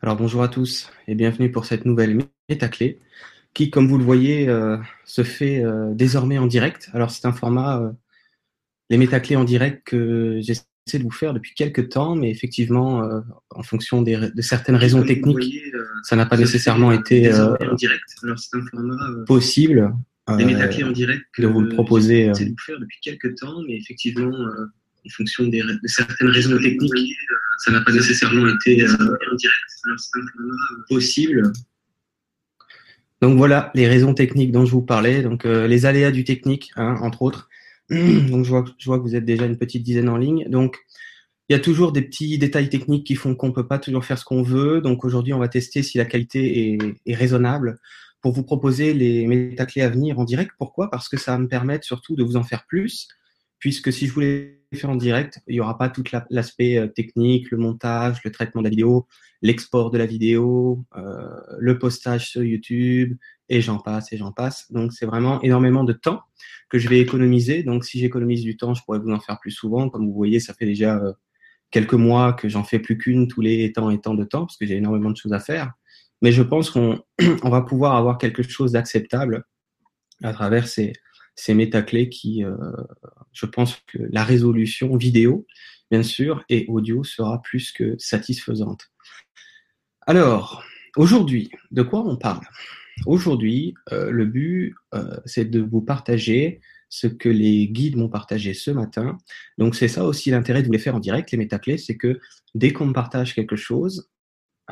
Alors bonjour à tous et bienvenue pour cette nouvelle métaclé qui, comme vous le voyez, euh, se fait euh, désormais en direct. Alors c'est un format, euh, les métaclés en direct que j'essaie de vous faire depuis quelques temps, mais effectivement, en fonction des, de certaines raisons techniques, voyez, ça n'a pas nécessairement été en direct. Alors c'est un format possible. Les métaclés en direct que de vous le proposer. J'essaie de vous faire depuis quelques temps, mais effectivement, en fonction des, de certaines raisons techniques ça n'a pas nécessairement été euh, possible. Donc voilà les raisons techniques dont je vous parlais, donc euh, les aléas du technique, hein, entre autres. Donc je vois, que vous êtes déjà une petite dizaine en ligne. Donc il y a toujours des petits détails techniques qui font qu'on peut pas toujours faire ce qu'on veut. Donc aujourd'hui, on va tester si la qualité est, est, raisonnable pour vous proposer les métaclés à venir en direct. Pourquoi? Parce que ça va me permettre surtout de vous en faire plus, puisque si je voulais faire en direct, il n'y aura pas tout l'aspect euh, technique, le montage, le traitement de la vidéo, l'export de la vidéo, euh, le postage sur YouTube, et j'en passe, et j'en passe. Donc c'est vraiment énormément de temps que je vais économiser. Donc si j'économise du temps, je pourrais vous en faire plus souvent. Comme vous voyez, ça fait déjà euh, quelques mois que j'en fais plus qu'une tous les temps et temps de temps, parce que j'ai énormément de choses à faire. Mais je pense qu'on on va pouvoir avoir quelque chose d'acceptable à travers ces, ces métaclés qui, euh, je pense que la résolution vidéo, bien sûr, et audio sera plus que satisfaisante. Alors, aujourd'hui, de quoi on parle? Aujourd'hui, euh, le but, euh, c'est de vous partager ce que les guides m'ont partagé ce matin. Donc, c'est ça aussi l'intérêt de vous les faire en direct, les métaclés, c'est que dès qu'on me partage quelque chose,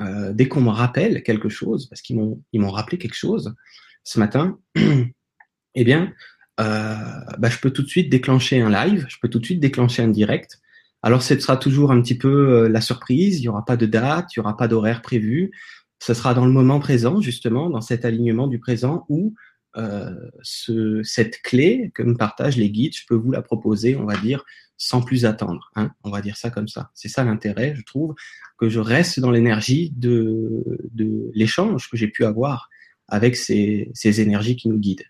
euh, dès qu'on me rappelle quelque chose, parce qu'ils m'ont m'ont rappelé quelque chose ce matin, eh bien, bah, je peux tout de suite déclencher un live, je peux tout de suite déclencher un direct. Alors, ce sera toujours un petit peu euh, la surprise. Il n'y aura pas de date, il n'y aura pas d'horaire prévu. Ce sera dans le moment présent, justement, dans cet alignement du présent où euh, ce, cette clé que me partagent les guides, je peux vous la proposer, on va dire, sans plus attendre. Hein, on va dire ça comme ça. C'est ça l'intérêt, je trouve, que je reste dans l'énergie de, de l'échange que j'ai pu avoir avec ces, ces énergies qui nous guident.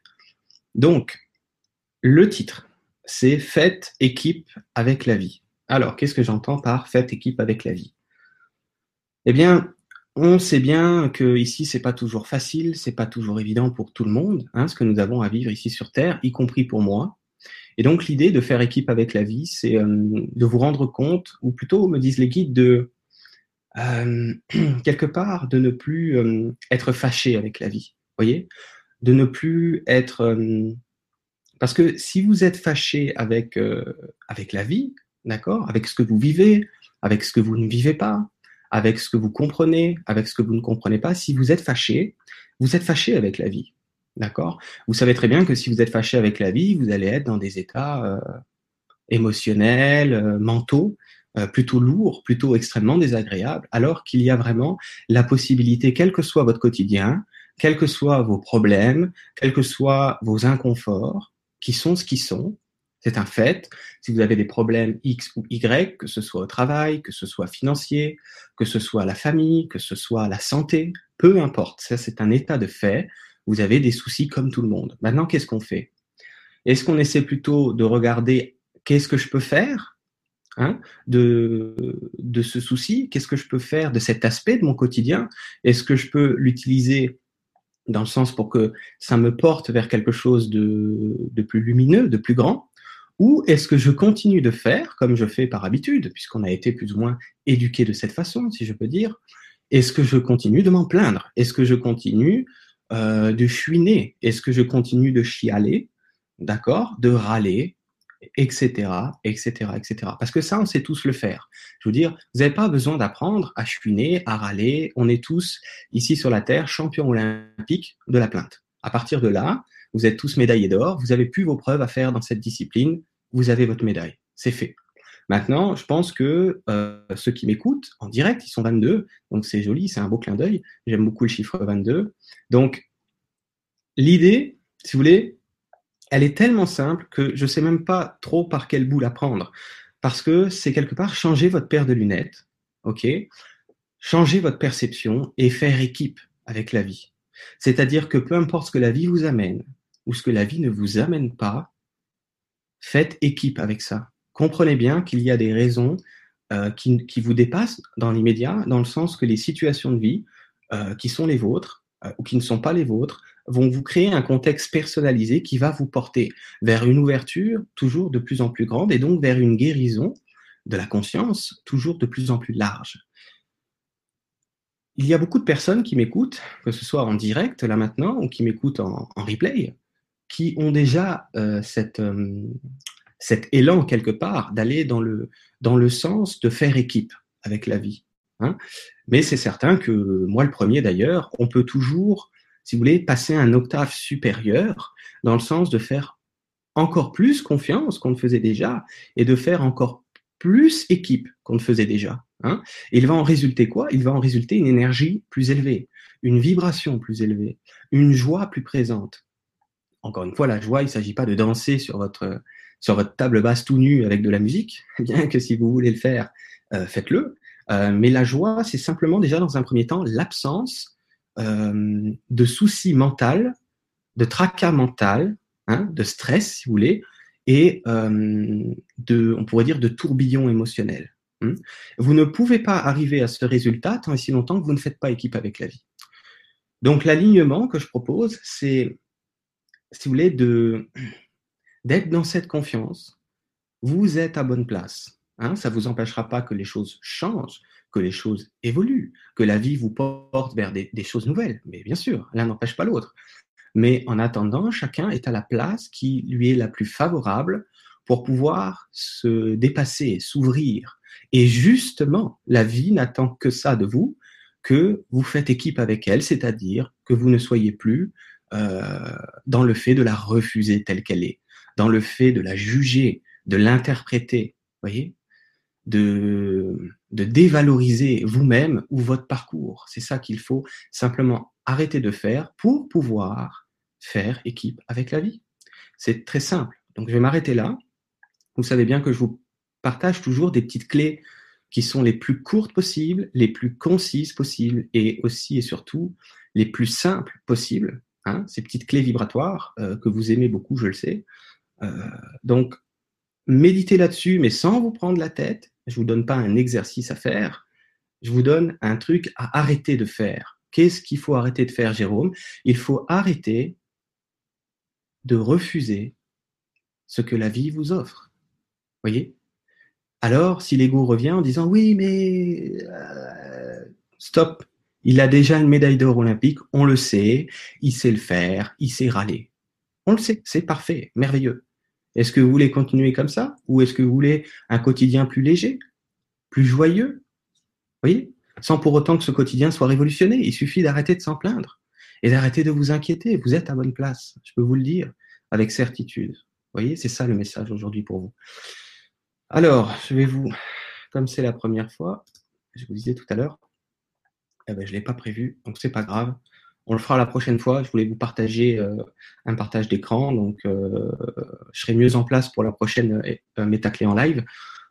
Donc, le titre, c'est Faites équipe avec la vie. Alors, qu'est-ce que j'entends par Faites équipe avec la vie Eh bien, on sait bien que ici c'est pas toujours facile, c'est pas toujours évident pour tout le monde, hein, ce que nous avons à vivre ici sur Terre, y compris pour moi. Et donc l'idée de faire équipe avec la vie, c'est euh, de vous rendre compte, ou plutôt me disent les guides, de euh, quelque part de ne plus euh, être fâché avec la vie, voyez, de ne plus être parce que si vous êtes fâché avec, euh, avec la vie, d'accord, avec ce que vous vivez, avec ce que vous ne vivez pas, avec ce que vous comprenez, avec ce que vous ne comprenez pas, si vous êtes fâché, vous êtes fâché avec la vie, d'accord? Vous savez très bien que si vous êtes fâché avec la vie, vous allez être dans des états euh, émotionnels, euh, mentaux, euh, plutôt lourds, plutôt extrêmement désagréables, alors qu'il y a vraiment la possibilité, quel que soit votre quotidien, quels que soient vos problèmes, quels que soient vos inconforts, qui sont ce qu'ils sont. C'est un fait. Si vous avez des problèmes X ou Y, que ce soit au travail, que ce soit financier, que ce soit la famille, que ce soit la santé, peu importe. Ça, c'est un état de fait. Vous avez des soucis comme tout le monde. Maintenant, qu'est-ce qu'on fait? Est-ce qu'on essaie plutôt de regarder qu'est-ce que je peux faire hein, de, de ce souci? Qu'est-ce que je peux faire de cet aspect de mon quotidien? Est-ce que je peux l'utiliser dans le sens pour que ça me porte vers quelque chose de, plus lumineux, de plus grand Ou est-ce que je continue de faire comme je fais par habitude, puisqu'on a été plus ou moins éduqué de cette façon, si je peux dire Est-ce que je continue de m'en plaindre? Est-ce que je continue euh, de chouiner? Est-ce que je continue de chialer? D'accord? De râler? Etc., etc., etc. Parce que ça, on sait tous le faire. Je veux dire, vous n'avez pas besoin d'apprendre à chouiner, à râler. On est tous, ici sur la Terre, champions olympiques de la plainte. À partir de là, vous êtes tous médaillés d'or, vous avez plus vos preuves à faire dans cette discipline, vous avez votre médaille. C'est fait. Maintenant, je pense que euh, ceux qui m'écoutent en direct, ils sont 22, donc c'est joli, c'est un beau clin d'œil. J'aime beaucoup le chiffre 22. Donc, l'idée, si vous voulez, elle est tellement simple que je ne sais même pas trop par quel bout la prendre. Parce que c'est quelque part changer votre paire de lunettes, ok? Changer votre perception et faire équipe avec la vie. C'est-à-dire que peu importe ce que la vie vous amène ou ce que la vie ne vous amène pas, faites équipe avec ça. Comprenez bien qu'il y a des raisons euh, qui, vous dépassent dans l'immédiat, dans le sens que les situations de vie euh, qui sont les vôtres euh, ou qui ne sont pas les vôtres vont vous créer un contexte personnalisé qui va vous porter vers une ouverture toujours de plus en plus grande et donc vers une guérison de la conscience toujours de plus en plus large. Il y a beaucoup de personnes qui m'écoutent, que ce soit en direct là maintenant ou qui m'écoutent en, replay, qui ont déjà euh, euh, cet élan quelque part d'aller dans le, dans le sens de faire équipe avec la vie. Hein. Mais c'est certain que moi le premier d'ailleurs, on peut toujours, si vous voulez, passer un octave supérieur dans le sens de faire encore plus confiance qu'on ne faisait déjà et de faire encore plus équipe qu'on ne faisait déjà. Hein. Et il va en résulter quoi? Il va en résulter une énergie plus élevée, une vibration plus élevée, une joie plus présente. Encore une fois, la joie, il ne s'agit pas de danser sur votre, sur votre table basse tout nu avec de la musique, bien que si vous voulez le faire, euh, faites-le. Euh, mais la joie, c'est simplement déjà dans un premier temps l'absence euh, de soucis mental, de tracas mental, hein, de stress, si vous voulez, et euh, de, on pourrait dire, de tourbillon émotionnel. Hein. Vous ne pouvez pas arriver à ce résultat tant et si longtemps que vous ne faites pas équipe avec la vie. Donc l'alignement que je propose, c'est, si vous voulez, de d'être dans cette confiance. Vous êtes à bonne place. Hein, ça ne vous empêchera pas que les choses changent, que les choses évoluent, que la vie vous porte vers des, choses nouvelles. Mais bien sûr, l'un n'empêche pas l'autre. Mais en attendant, chacun est à la place qui lui est la plus favorable pour pouvoir se dépasser, s'ouvrir. Et justement, la vie n'attend que ça de vous, que vous faites équipe avec elle, c'est-à-dire que vous ne soyez plus euh, dans le fait de la refuser telle qu'elle est, dans le fait de la juger, de l'interpréter, voyez, de, de dévaloriser vous-même ou votre parcours. C'est ça qu'il faut simplement arrêter de faire pour pouvoir faire équipe avec la vie. C'est très simple. Donc je vais m'arrêter là. Vous savez bien que je vous partage toujours des petites clés qui sont les plus courtes possibles, les plus concises possibles et aussi et surtout les plus simples possibles. Hein, ces petites clés vibratoires euh, que vous aimez beaucoup, je le sais. Euh, donc méditez là-dessus, mais sans vous prendre la tête. Je vous donne pas un exercice à faire. Je vous donne un truc à arrêter de faire. Qu'est-ce qu'il faut arrêter de faire, Jérôme? Il faut arrêter de refuser ce que la vie vous offre. Voyez? Alors, si l'ego revient en disant oui, mais euh, stop, il a déjà une médaille d'or olympique, on le sait, il sait le faire, il sait râler. On le sait, c'est parfait, merveilleux. Est-ce que vous voulez continuer comme ça ou est-ce que vous voulez un quotidien plus léger, plus joyeux? Voyez? Sans pour autant que ce quotidien soit révolutionné, il suffit d'arrêter de s'en plaindre et d'arrêter de vous inquiéter. Vous êtes à bonne place, je peux vous le dire, avec certitude. Vous voyez, c'est ça le message aujourd'hui pour vous. Alors, je vais vous, comme c'est la première fois, je vous disais tout à l'heure, eh ben, je ne l'ai pas prévu, donc c'est pas grave. On le fera la prochaine fois. Je voulais vous partager euh, un partage d'écran, donc euh, je serai mieux en place pour la prochaine euh, métaclé en live.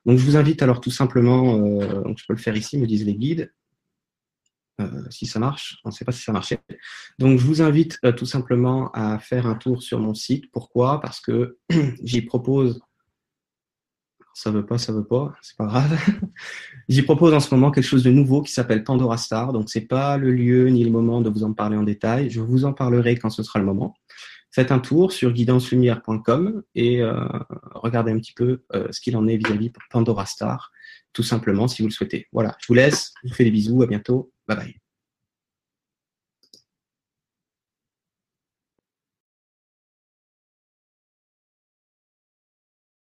Donc je vous invite alors tout simplement, donc je peux le faire ici, me disent les guides, euh, si ça marche. On ne sait pas si ça marchait. Donc, je vous invite euh, tout simplement à faire un tour sur mon site. Pourquoi? Parce que j'y propose. Ça veut pas, ça veut pas, c'est pas grave. j'y propose en ce moment quelque chose de nouveau qui s'appelle Pandora Star. Donc, c'est pas le lieu ni le moment de vous en parler en détail. Je vous en parlerai quand ce sera le moment. Faites un tour sur guidancelumière.com et euh, regardez un petit peu ce qu'il en est vis-à-vis -vis Pandora Star, tout simplement si vous le souhaitez. Voilà, je vous laisse, je vous fais des bisous, à bientôt. Bye bye.